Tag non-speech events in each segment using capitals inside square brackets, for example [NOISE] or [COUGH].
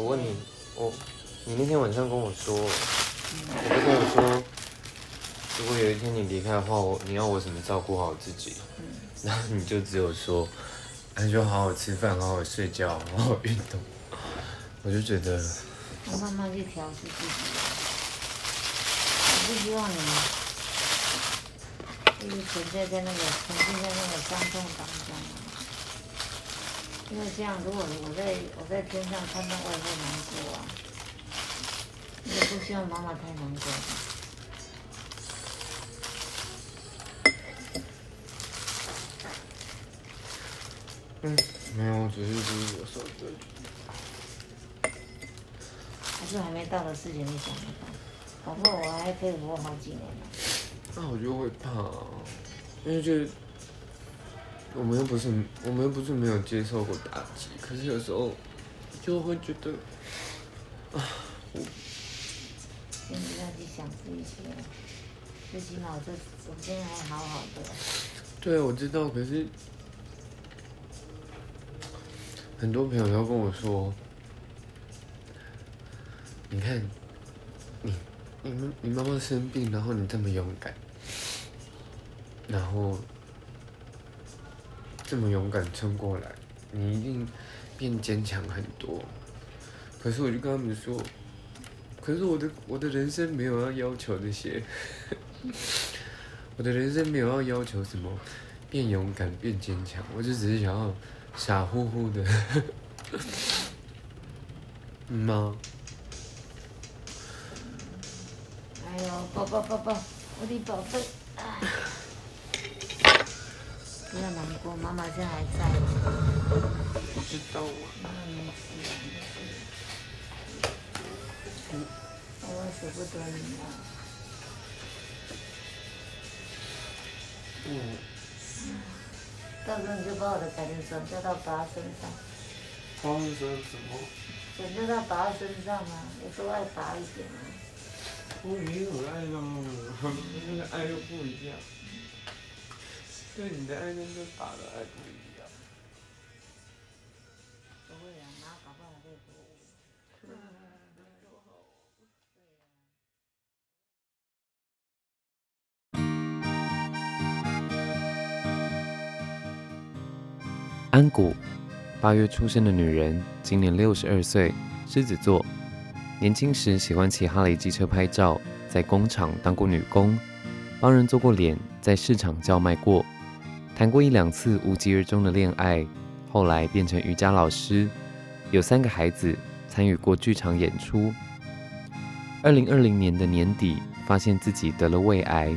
我问你，我你那天晚上跟我说，你就跟我说，如果有一天你离开的话，我你要我怎么照顾好自己？然后你就只有说，那就好好吃饭，好好睡觉，好好运动。我就觉得，我慢慢去调试自己。我不希望你一直存在在那个沉浸在那个伤痛当中啊。因为这样，如果我在我在天上看到我也会难过啊。也不希望妈妈太难过。嗯，没有，只是只是有时候就还是还没到的事情，你想得到？搞不好我还可以活好几年呢。那我就会怕、因为就我们又不是我们又不是没有接受过打击，可是有时候就会觉得啊，我，先不要去想这些，最起码我这我今天还好好的。对，我知道，可是很多朋友都跟我说，你看，你你你妈妈生病，然后你这么勇敢，然后这么勇敢撑过来，你一定变坚强很多。可是我就跟他们说，可是我的我的人生没有要要求这些。我的人生没有要 [LAUGHS] 要求什么变勇敢、变坚强，我就只是想要傻乎乎的，[LAUGHS] 嗯吗？哎呦，宝宝宝宝，我的宝贝，不要难过，妈妈现在还在。不知道啊。妈妈没事的，没事。我舍不得你啊。嗯，到时候你就把我的感情转嫁到爸身上，发生什么？转嫁到爸身上啊，也多爱爸一点啊。我没有爱了，[LAUGHS] 那个爱又不一样。对你的爱跟爸的爱不一样。安谷，八月出生的女人，今年六十二岁，狮子座。年轻时喜欢骑哈雷机车拍照，在工厂当过女工，帮人做过脸，在市场叫卖过，谈过一两次无疾而终的恋爱，后来变成瑜伽老师，有三个孩子，参与过剧场演出。二零二零年的年底，发现自己得了胃癌，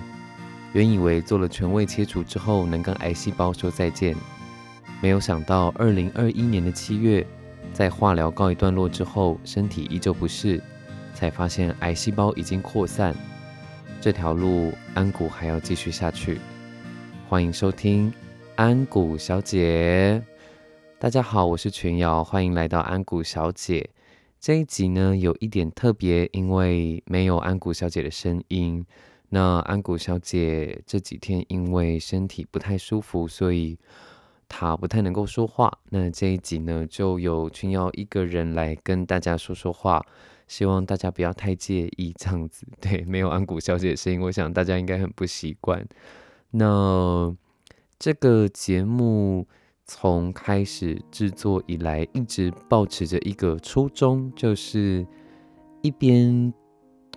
原以为做了全胃切除之后能跟癌细胞说再见。没有想到，二零二一年的七月，在化疗告一段落之后，身体依旧不适，才发现癌细胞已经扩散。这条路，安谷还要继续下去。欢迎收听安谷小姐。大家好，我是全瑶，欢迎来到安谷小姐。这一集呢，有一点特别，因为没有安谷小姐的声音。那安谷小姐这几天因为身体不太舒服，所以。她不太能够说话，那这一集呢，就由群瑶一个人来跟大家说说话，希望大家不要太介意这样子。对，没有安谷小姐的声音，我想大家应该很不习惯。那这个节目从开始制作以来，一直保持着一个初衷，就是一边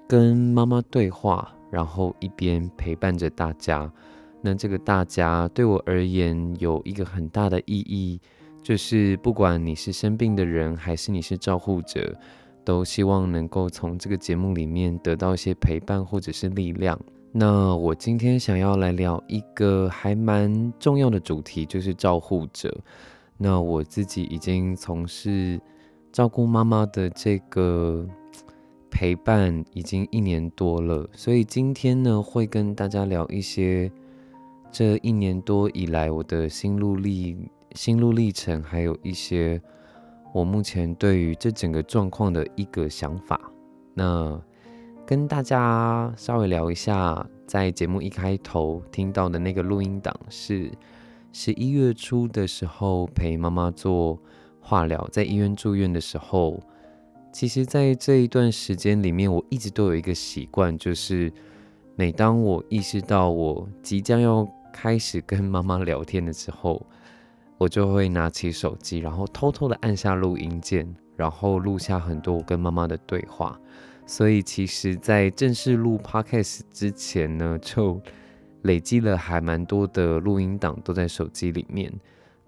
跟妈妈对话，然后一边陪伴着大家。那这个大家对我而言有一个很大的意义，就是不管你是生病的人，还是你是照护者，都希望能够从这个节目里面得到一些陪伴或者是力量。那我今天想要来聊一个还蛮重要的主题，就是照护者。那我自己已经从事照顾妈妈的这个陪伴已经一年多了，所以今天呢会跟大家聊一些。这一年多以来，我的心路历心路历程，还有一些我目前对于这整个状况的一个想法，那跟大家稍微聊一下。在节目一开头听到的那个录音档是十一月初的时候陪妈妈做化疗，在医院住院的时候其实，在这一段时间里面，我一直都有一个习惯，就是每当我意识到我即将要开始跟妈妈聊天的时候，我就会拿起手机，然后偷偷的按下录音键，然后录下很多我跟妈妈的对话。所以，其实，在正式录 podcast 之前呢，就累积了还蛮多的录音档都在手机里面。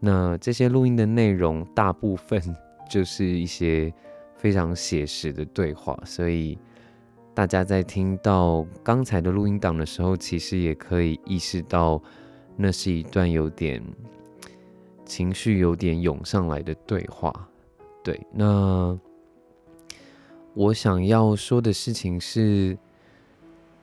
那这些录音的内容，大部分 [LAUGHS] 就是一些。非常写实的对话，所以大家在听到刚才的录音档的时候，其实也可以意识到，那是一段有点情绪有点涌上来的对话。对，那我想要说的事情是，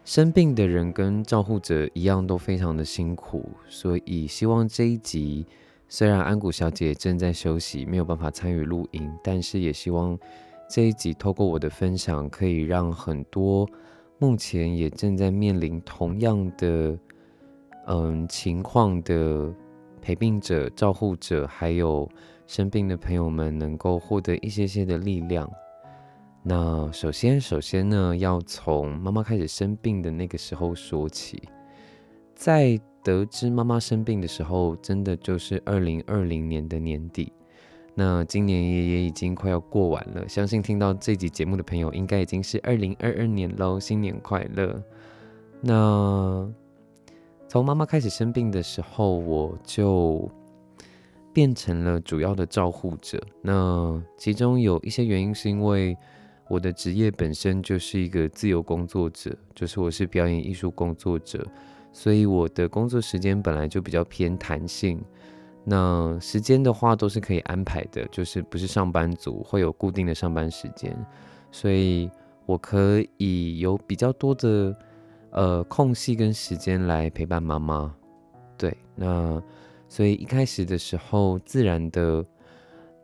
生病的人跟照护者一样都非常的辛苦，所以希望这一集虽然安谷小姐正在休息，没有办法参与录音，但是也希望。这一集透过我的分享，可以让很多目前也正在面临同样的嗯情况的陪病者、照护者，还有生病的朋友们，能够获得一些些的力量。那首先，首先呢，要从妈妈开始生病的那个时候说起。在得知妈妈生病的时候，真的就是二零二零年的年底。那今年也也已经快要过完了，相信听到这集节目的朋友，应该已经是二零二二年喽，新年快乐！那从妈妈开始生病的时候，我就变成了主要的照护者。那其中有一些原因是因为我的职业本身就是一个自由工作者，就是我是表演艺术工作者，所以我的工作时间本来就比较偏弹性。那时间的话都是可以安排的，就是不是上班族会有固定的上班时间，所以我可以有比较多的呃空隙跟时间来陪伴妈妈。对，那所以一开始的时候，自然的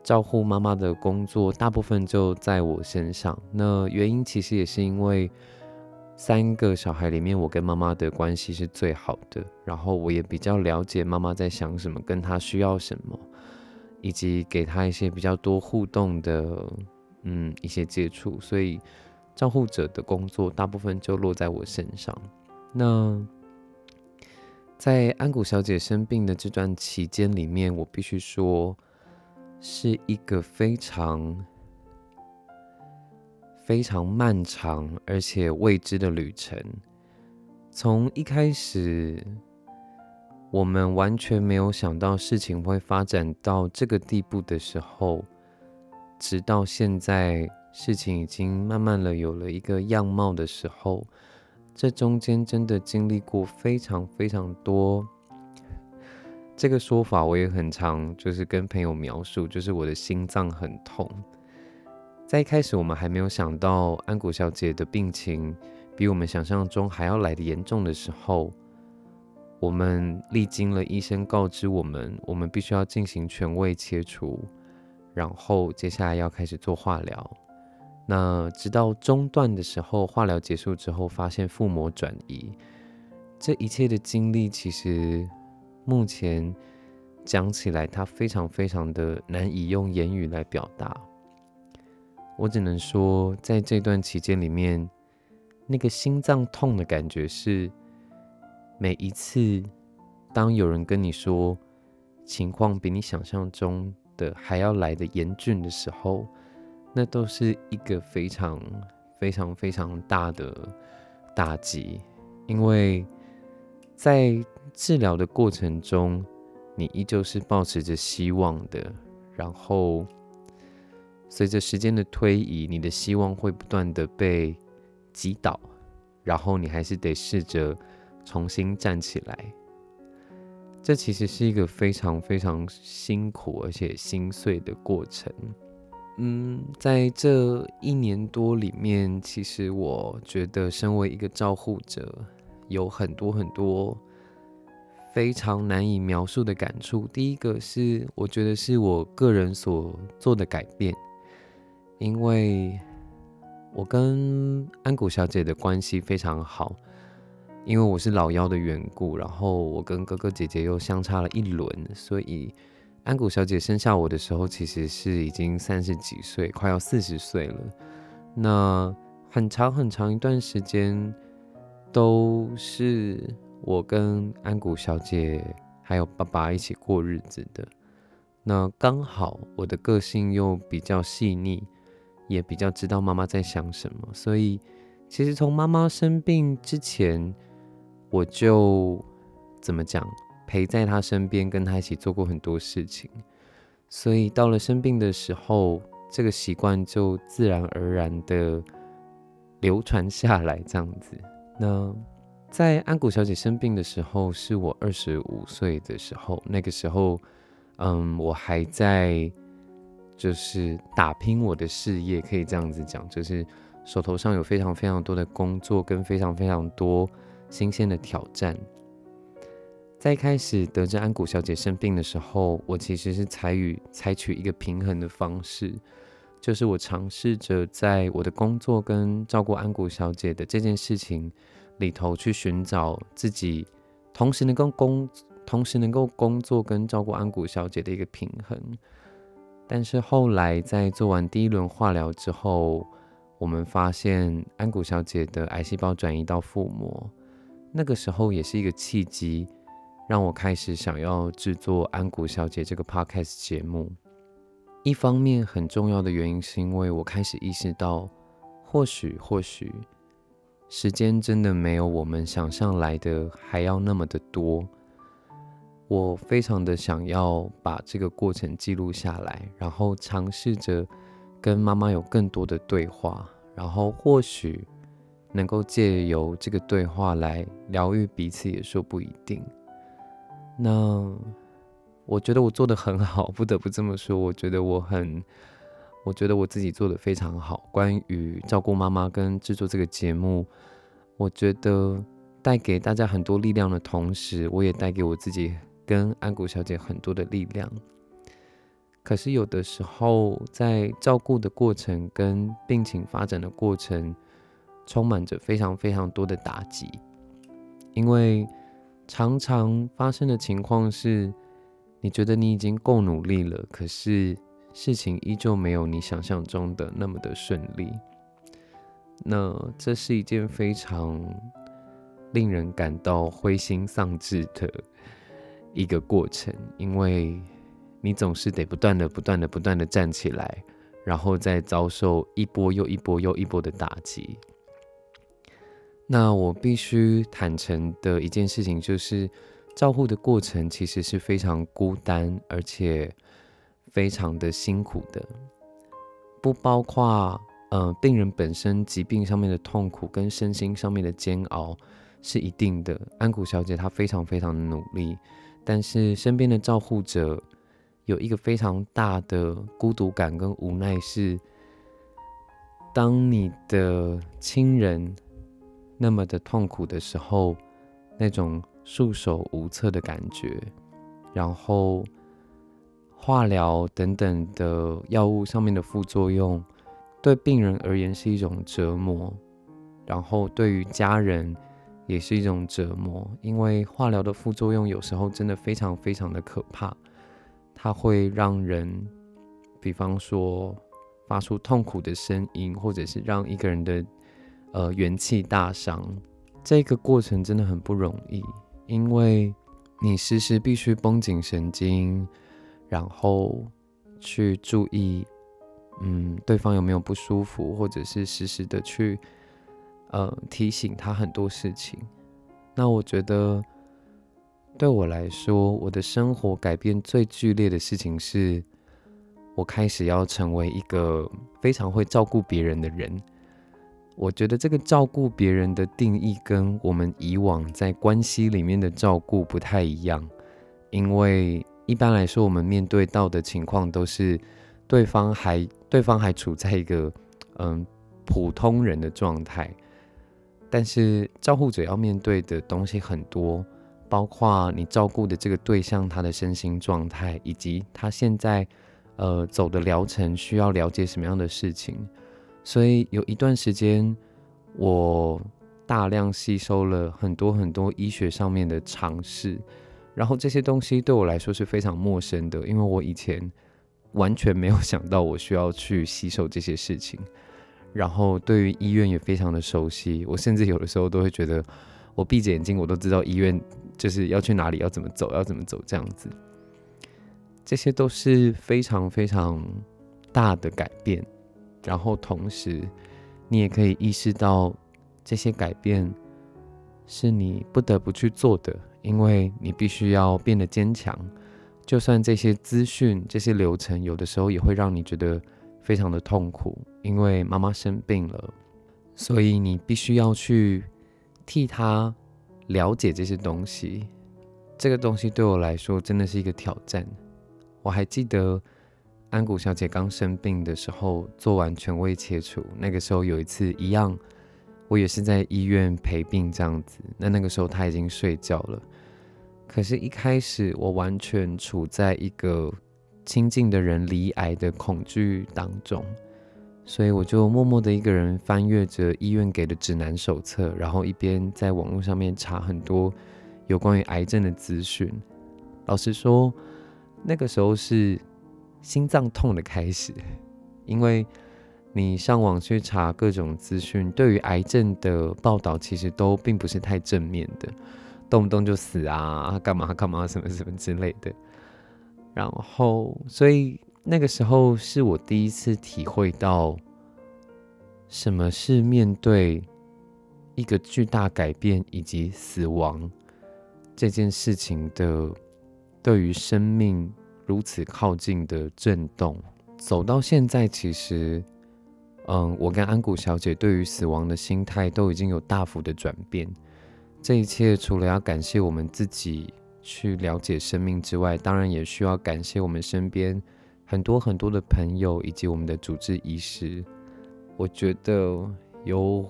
照顾妈妈的工作大部分就在我身上。那原因其实也是因为。三个小孩里面，我跟妈妈的关系是最好的，然后我也比较了解妈妈在想什么，跟她需要什么，以及给她一些比较多互动的，嗯，一些接触，所以照护者的工作大部分就落在我身上。那在安谷小姐生病的这段期间里面，我必须说，是一个非常。非常漫长而且未知的旅程。从一开始，我们完全没有想到事情会发展到这个地步的时候，直到现在，事情已经慢慢的有了一个样貌的时候，这中间真的经历过非常非常多。这个说法我也很常就是跟朋友描述，就是我的心脏很痛。在一开始，我们还没有想到安谷小姐的病情比我们想象中还要来的严重的时候，我们历经了医生告知我们，我们必须要进行全胃切除，然后接下来要开始做化疗。那直到中段的时候，化疗结束之后，发现腹膜转移，这一切的经历其实目前讲起来，它非常非常的难以用言语来表达。我只能说，在这段期间里面，那个心脏痛的感觉是每一次当有人跟你说情况比你想象中的还要来的严峻的时候，那都是一个非常非常非常大的打击，因为在治疗的过程中，你依旧是保持着希望的，然后。随着时间的推移，你的希望会不断的被击倒，然后你还是得试着重新站起来。这其实是一个非常非常辛苦而且心碎的过程。嗯，在这一年多里面，其实我觉得身为一个照护者，有很多很多非常难以描述的感触。第一个是，我觉得是我个人所做的改变。因为我跟安谷小姐的关系非常好，因为我是老幺的缘故，然后我跟哥哥姐姐又相差了一轮，所以安谷小姐生下我的时候其实是已经三十几岁，快要四十岁了。那很长很长一段时间都是我跟安谷小姐还有爸爸一起过日子的。那刚好我的个性又比较细腻，也比较知道妈妈在想什么，所以其实从妈妈生病之前，我就怎么讲，陪在她身边，跟她一起做过很多事情。所以到了生病的时候，这个习惯就自然而然的流传下来，这样子。那在安谷小姐生病的时候，是我二十五岁的时候，那个时候。嗯，我还在就是打拼我的事业，可以这样子讲，就是手头上有非常非常多的工作跟非常非常多新鲜的挑战。在一开始得知安谷小姐生病的时候，我其实是采取采取一个平衡的方式，就是我尝试着在我的工作跟照顾安谷小姐的这件事情里头去寻找自己，同时能够工。同时能够工作跟照顾安谷小姐的一个平衡，但是后来在做完第一轮化疗之后，我们发现安谷小姐的癌细胞转移到腹膜，那个时候也是一个契机，让我开始想要制作安谷小姐这个 podcast 节目。一方面很重要的原因是因为我开始意识到，或许或许时间真的没有我们想象来的还要那么的多。我非常的想要把这个过程记录下来，然后尝试着跟妈妈有更多的对话，然后或许能够借由这个对话来疗愈彼此，也说不一定。那我觉得我做的很好，不得不这么说。我觉得我很，我觉得我自己做的非常好。关于照顾妈妈跟制作这个节目，我觉得带给大家很多力量的同时，我也带给我自己。跟安谷小姐很多的力量，可是有的时候在照顾的过程跟病情发展的过程，充满着非常非常多的打击，因为常常发生的情况是，你觉得你已经够努力了，可是事情依旧没有你想象中的那么的顺利，那这是一件非常令人感到灰心丧志的。一个过程，因为你总是得不断的、不断的、不断的站起来，然后再遭受一波又一波又一波的打击。那我必须坦诚的一件事情就是，照护的过程其实是非常孤单，而且非常的辛苦的。不包括呃病人本身疾病上面的痛苦跟身心上面的煎熬是一定的。安谷小姐她非常非常的努力。但是身边的照护者有一个非常大的孤独感跟无奈，是当你的亲人那么的痛苦的时候，那种束手无策的感觉，然后化疗等等的药物上面的副作用，对病人而言是一种折磨，然后对于家人。也是一种折磨，因为化疗的副作用有时候真的非常非常的可怕，它会让人，比方说发出痛苦的声音，或者是让一个人的呃元气大伤。这个过程真的很不容易，因为你时时必须绷紧神经，然后去注意，嗯，对方有没有不舒服，或者是时时的去。呃，提醒他很多事情。那我觉得，对我来说，我的生活改变最剧烈的事情是，我开始要成为一个非常会照顾别人的人。我觉得这个照顾别人的定义跟我们以往在关系里面的照顾不太一样，因为一般来说，我们面对到的情况都是对方还对方还处在一个 [LAUGHS] 嗯普通人的状态。但是照护者要面对的东西很多，包括你照顾的这个对象他的身心状态，以及他现在呃走的疗程需要了解什么样的事情。所以有一段时间，我大量吸收了很多很多医学上面的常识，然后这些东西对我来说是非常陌生的，因为我以前完全没有想到我需要去吸收这些事情。然后对于医院也非常的熟悉。我甚至有的时候都会觉得，我闭着眼睛我都知道医院就是要去哪里，要怎么走，要怎么走这样子。这些都是非常非常大的改变，然后同时你也可以意识到这些改变是你不得不去做的，因为你必须要变得坚强。就算这些资讯、这些流程，有的时候也会让你觉得非常的痛苦，因为妈妈生病了，所以你必须要去替她了解这些东西。这个东西对我来说真的是一个挑战。我还记得安谷小姐刚生病的时候，做完全胃切除，那个时候有一次一样，我也是在医院陪病这样子。那那个时候她已经睡觉了，可是，一开始我完全处在一个亲近的人离癌的恐惧当中，所以我就默默的一个人翻阅着医院给的指南手册，然后一边在网络上面查很多有关于癌症的资讯。老实说。那个时候是心脏痛的开始，因为你上网去查各种资讯，对于癌症的报道其实都并不是太正面的，动不动就死啊，干嘛干嘛什么什么之类的。然后，所以那个时候是我第一次体会到什么是面对一个巨大改变以及死亡这件事情的。对于生命如此靠近的震动，走到现在，其实，嗯，我跟安谷小姐对于死亡的心态都已经有大幅的转变。这一切除了要感谢我们自己去了解生命之外，当然也需要感谢我们身边很多很多的朋友以及我们的主治医师。我觉得有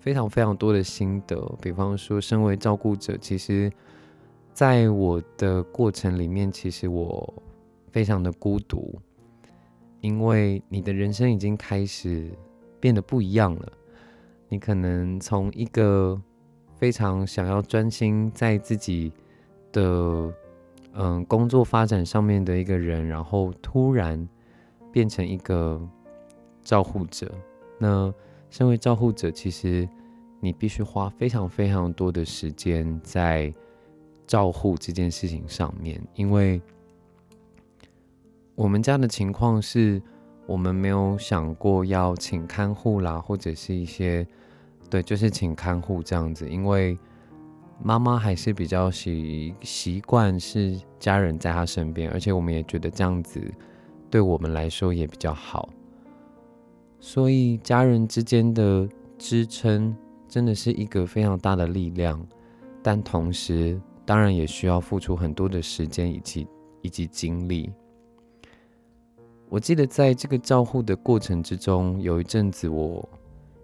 非常非常多的心得，比方说，身为照顾者，其实。在我的过程里面，其实我非常的孤独，因为你的人生已经开始变得不一样了。你可能从一个非常想要专心在自己的嗯工作发展上面的一个人，然后突然变成一个照护者。那身为照护者，其实你必须花非常非常多的时间在。照护这件事情上面，因为我们家的情况是，我们没有想过要请看护啦，或者是一些，对，就是请看护这样子。因为妈妈还是比较习习惯是家人在她身边，而且我们也觉得这样子对我们来说也比较好。所以家人之间的支撑真的是一个非常大的力量，但同时。当然也需要付出很多的时间以及以及精力。我记得在这个照护的过程之中，有一阵子我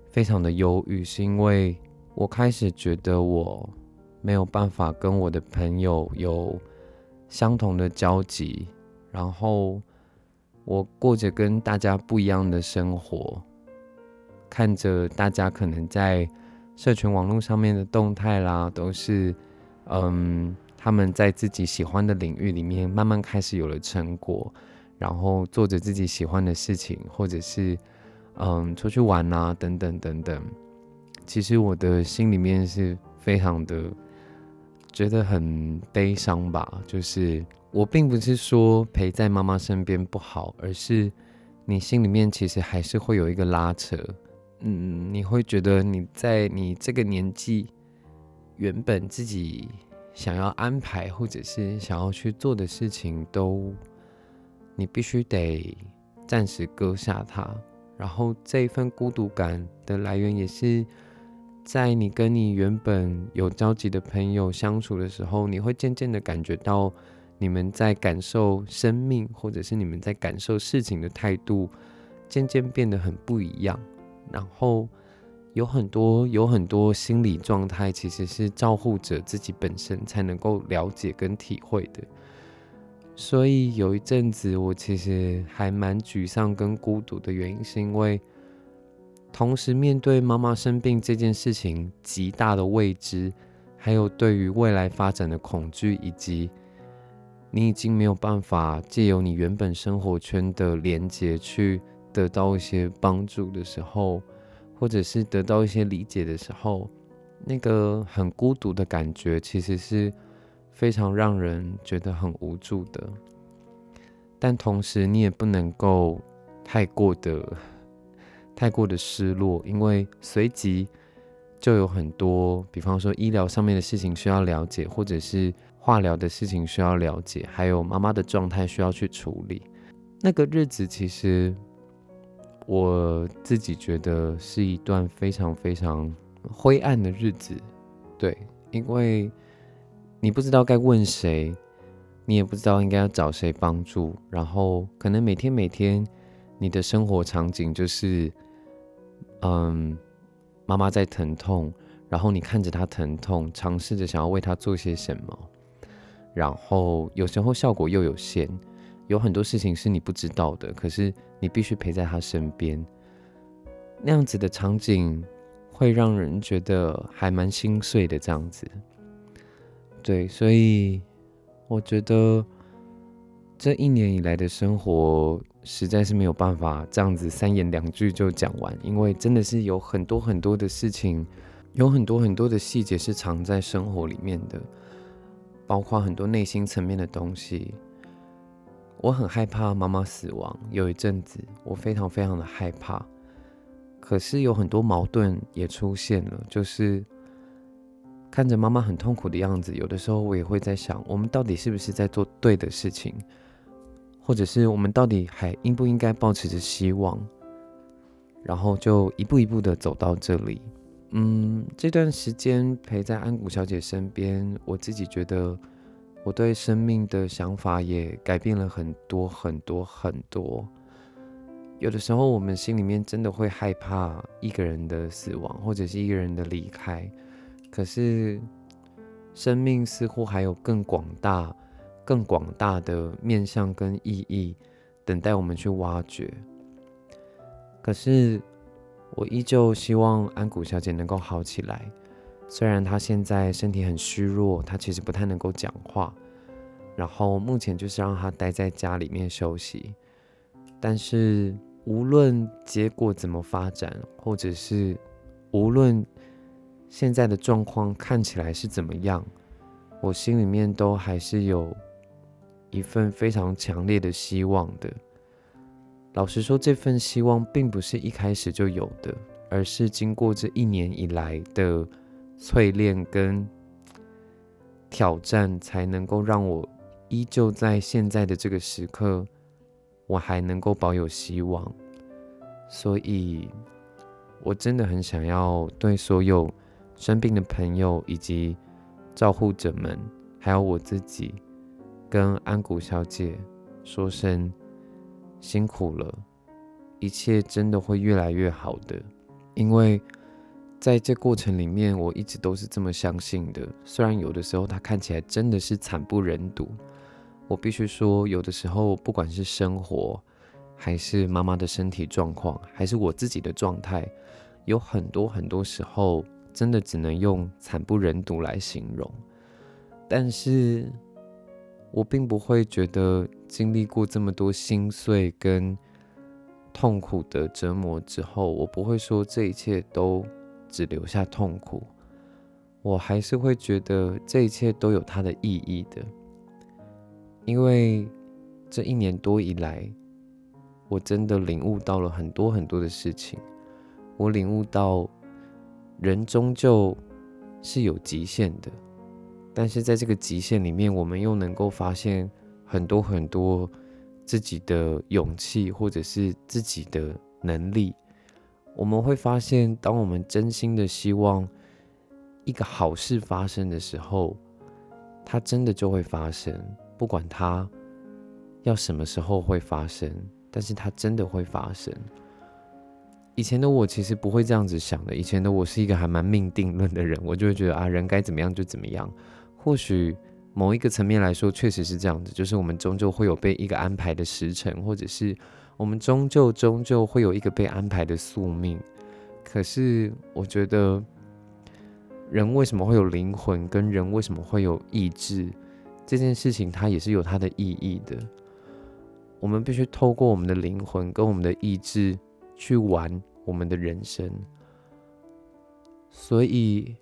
非常的忧郁，是因为我开始觉得我没有办法跟我的朋友有相同的交集，然后我过着跟大家不一样的生活，看着大家可能在社群网络上面的动态啦，都是。嗯，他们在自己喜欢的领域里面慢慢开始有了成果，然后做着自己喜欢的事情，或者是嗯出去玩啊等等等等。其实我的心里面是非常的觉得很悲伤吧，就是我并不是说陪在妈妈身边不好，而是你心里面其实还是会有一个拉扯，嗯，你会觉得你在你这个年纪。原本自己想要安排或者是想要去做的事情，都你必须得暂时搁下它。然后这一份孤独感的来源，也是在你跟你原本有交集的朋友相处的时候，你会渐渐的感觉到你们在感受生命，或者是你们在感受事情的态度，渐渐变得很不一样。然后。有很多有很多心理状态，其实是照护者自己本身才能够了解跟体会的。所以有一阵子，我其实还蛮沮丧跟孤独的原因，是因为同时面对妈妈生病这件事情极大的未知，还有对于未来发展的恐惧，以及你已经没有办法借由你原本生活圈的连接去得到一些帮助的时候，或者是得到一些理解的时候，那个很孤独的感觉，其实是非常让人觉得很无助的。但同时，你也不能够太过的、太过的失落，因为随即就有很多，比方说医疗上面的事情需要了解，或者是化疗的事情需要了解，还有妈妈的状态需要去处理。那个日子，其实我自己觉得是一段非常非常灰暗的日子，对，因为你不知道该问谁，你也不知道应该要找谁帮助，然后可能每天每天你的生活场景就是，嗯，妈妈在疼痛，然后你看着她疼痛，尝试着想要为她做些什么，然后有时候效果又有限。有很多事情是你不知道的，可是你必须陪在他身边。那样子的场景会让人觉得还蛮心碎的，这样子。对，所以我觉得这一年以来的生活实在是没有办法这样子三言两句就讲完，因为真的是有很多很多的事情，有很多很多的细节是藏在生活里面的，包括很多内心层面的东西。我很害怕妈妈死亡，有一阵子我非常非常的害怕。可是有很多矛盾也出现了，就是看着妈妈很痛苦的样子，有的时候我也会在想，我们到底是不是在做对的事情，或者是我们到底还应不应该保持着希望，然后就一步一步的走到这里。嗯，这段时间陪在安谷小姐身边，我自己觉得。我对生命的想法也改变了很多很多很多。有的时候，我们心里面真的会害怕一个人的死亡，或者是一个人的离开。可是，生命似乎还有更广大、更广大的面向跟意义，等待我们去挖掘。可是，我依旧希望安谷小姐能够好起来。虽然他现在身体很虚弱，他其实不太能够讲话，然后目前就是让他待在家里面休息。但是无论结果怎么发展，或者是无论现在的状况看起来是怎么样，我心里面都还是有一份非常强烈的希望的。老实说，这份希望并不是一开始就有的，而是经过这一年以来的。淬炼跟挑战，才能够让我依旧在现在的这个时刻，我还能够保有希望。所以，我真的很想要对所有生病的朋友以及照护者们，还有我自己，跟安谷小姐说声辛苦了，一切真的会越来越好的，因为。在这过程里面，我一直都是这么相信的。虽然有的时候他看起来真的是惨不忍睹，我必须说，有的时候不管是生活，还是妈妈的身体状况，还是我自己的状态，有很多很多时候，真的只能用惨不忍睹来形容。但是，我并不会觉得经历过这么多心碎跟痛苦的折磨之后，我不会说这一切都。只留下痛苦，我还是会觉得这一切都有它的意义的，因为这一年多以来，我真的领悟到了很多很多的事情。我领悟到，人终究是有极限的，但是在这个极限里面，我们又能够发现很多很多自己的勇气，或者是自己的能力。我们会发现，当我们真心的希望一个好事发生的时候，它真的就会发生。不管它要什么时候会发生，但是它真的会发生。以前的我其实不会这样子想的。以前的我是一个还蛮命定论的人，我就会觉得啊，人该怎么样就怎么样。或许某一个层面来说，确实是这样子，就是我们终究会有被一个安排的时辰，或者是。我们终究终究会有一个被安排的宿命，可是我觉得，人为什么会有灵魂，跟人为什么会有意志，这件事情它也是有它的意义的。我们必须透过我们的灵魂跟我们的意志去玩我们的人生。所以，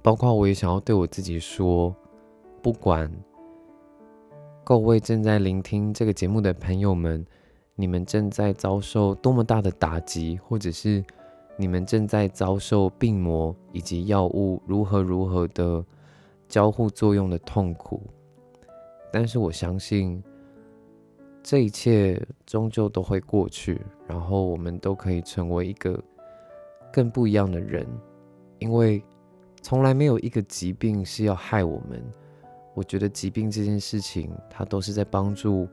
包括我也想要对我自己说，不管各位正在聆听这个节目的朋友们，你们正在遭受多么大的打击，或者是你们正在遭受病魔以及药物如何如何的交互作用的痛苦，但是我相信这一切终究都会过去，然后我们都可以成为一个更不一样的人。因为从来没有一个疾病是要害我们，我觉得疾病这件事情，它都是在帮助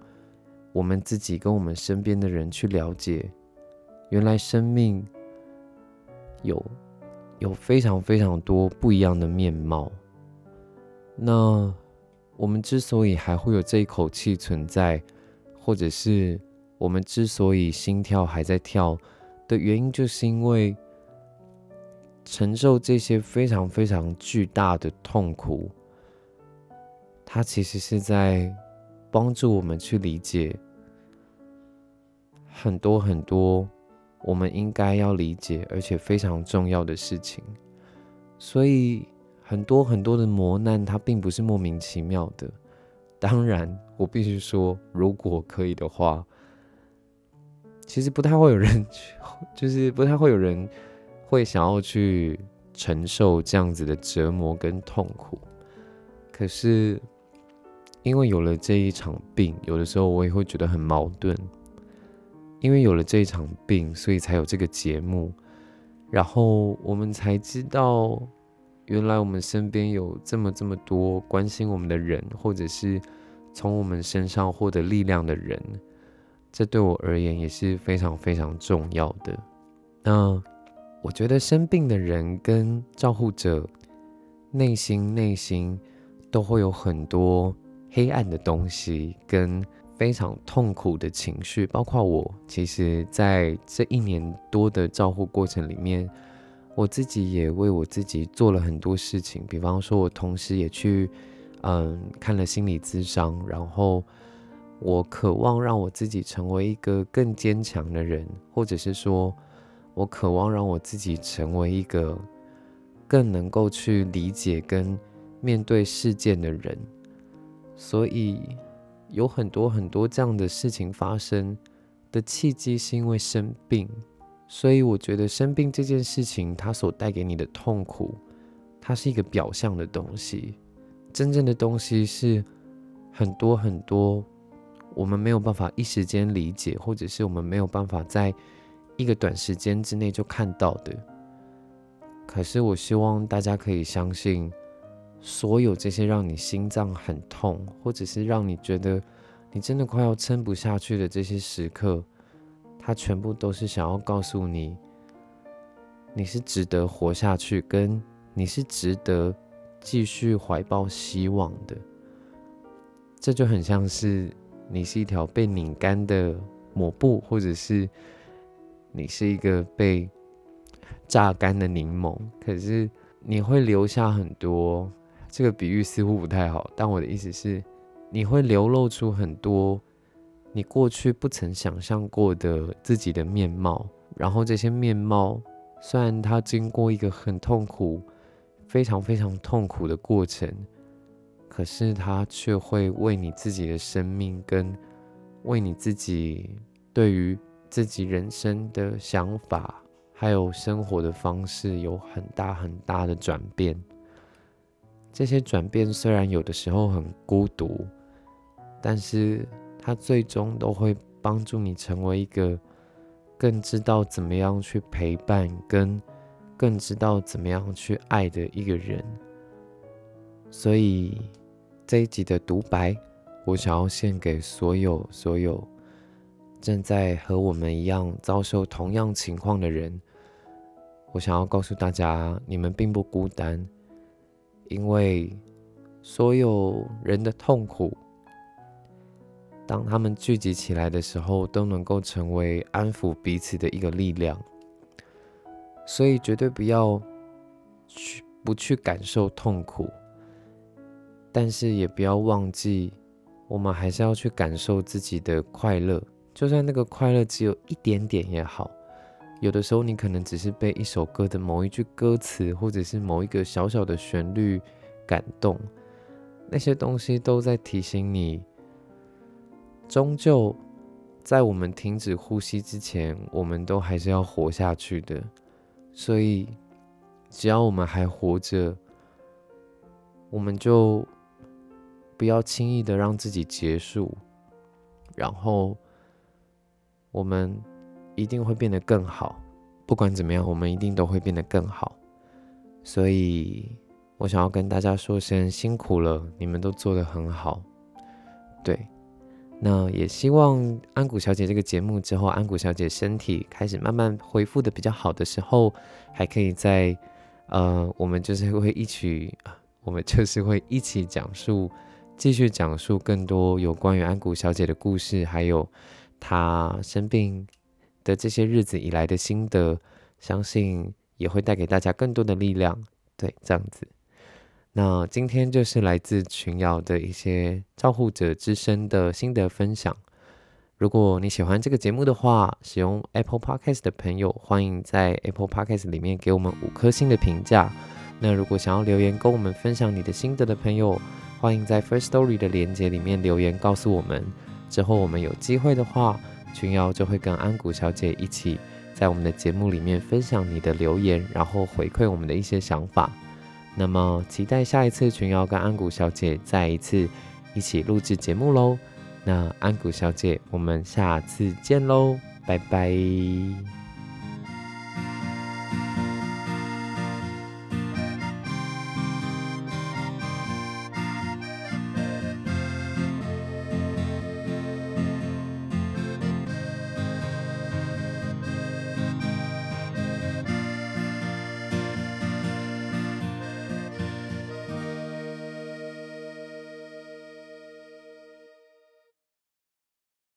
我们自己跟我们身边的人去了解，原来生命有有非常非常多不一样的面貌。那我们之所以还会有这一口气存在，或者是我们之所以心跳还在跳的原因，就是因为。承受这些非常非常巨大的痛苦，它其实是在帮助我们去理解很多很多我们应该要理解而且非常重要的事情。所以，很多很多的磨难，它并不是莫名其妙的。当然，我必须说，如果可以的话，其实不太会有人，[LAUGHS] 就是不太会有人。会想要去承受这样子的折磨跟痛苦，可是因为有了这一场病，有的时候我也会觉得很矛盾。因为有了这一场病，所以才有这个节目，然后我们才知道，原来我们身边有这么这么多关心我们的人，或者是从我们身上获得力量的人，这对我而言也是非常非常重要的。那。我觉得生病的人跟照护者内心内心都会有很多黑暗的东西，跟非常痛苦的情绪。包括我，其实在这一年多的照护过程里面，我自己也为我自己做了很多事情。比方说，我同时也去嗯看了心理咨商，然后我渴望让我自己成为一个更坚强的人，或者是说。我渴望让我自己成为一个更能够去理解跟面对事件的人，所以有很多很多这样的事情发生的契机是因为生病，所以我觉得生病这件事情它所带给你的痛苦，它是一个表象的东西，真正的东西是很多很多我们没有办法一时间理解，或者是我们没有办法在。一个短时间之内就看到的，可是我希望大家可以相信，所有这些让你心脏很痛，或者是让你觉得你真的快要撑不下去的这些时刻，它全部都是想要告诉你，你是值得活下去，跟你是值得继续怀抱希望的。这就很像是你是一条被拧干的抹布，或者是。你是一个被榨干的柠檬，可是你会留下很多。这个比喻似乎不太好，但我的意思是，你会流露出很多你过去不曾想象过的自己的面貌。然后这些面貌，虽然它经过一个很痛苦、非常非常痛苦的过程，可是它却会为你自己的生命跟为你自己对于。自己人生的想法，还有生活的方式有很大很大的转变。这些转变虽然有的时候很孤独，但是它最终都会帮助你成为一个更知道怎么样去陪伴，跟更知道怎么样去爱的一个人。所以这一集的独白，我想要献给所有所有。正在和我们一样遭受同样情况的人，我想要告诉大家，你们并不孤单，因为所有人的痛苦，当他们聚集起来的时候，都能够成为安抚彼此的一个力量。所以，绝对不要去不去感受痛苦，但是也不要忘记我们还是要去感受自己的快乐，就算那个快乐只有一点点也好。有的时候，你可能只是被一首歌的某一句歌词，或者是某一个小小的旋律感动，那些东西都在提醒你，终究在我们停止呼吸之前，我们都还是要活下去的。所以，只要我们还活着，我们就。不要轻易的让自己结束，然后我们一定会变得更好。不管怎么样，我们一定都会变得更好。所以我想要跟大家说声辛苦了，你们都做得很好。对，那也希望安谷小姐这个节目之后，安谷小姐身体开始慢慢恢复的比较好的时候，还可以在呃，我们就是会一起，我们就是会一起讲述。继续讲述更多有关于安谷小姐的故事，还有她生病的这些日子以来的心得，相信也会带给大家更多的力量。对，这样子。那今天就是来自群瑶的一些照护者之声的心得分享。如果你喜欢这个节目的话，使用 Apple Podcast 的朋友，欢迎在 Apple Podcast 里面给我们五颗星的评价。那如果想要留言跟我们分享你的心得的朋友，欢迎在 First Story 的链接里面留言告诉我们，之后我们有机会的话，群瑶就会跟安谷小姐一起在我们的节目里面分享你的留言，然后回馈我们的一些想法。那么期待下一次群瑶跟安谷小姐再一次一起录制节目喽。那安谷小姐，我们下次见喽，拜拜。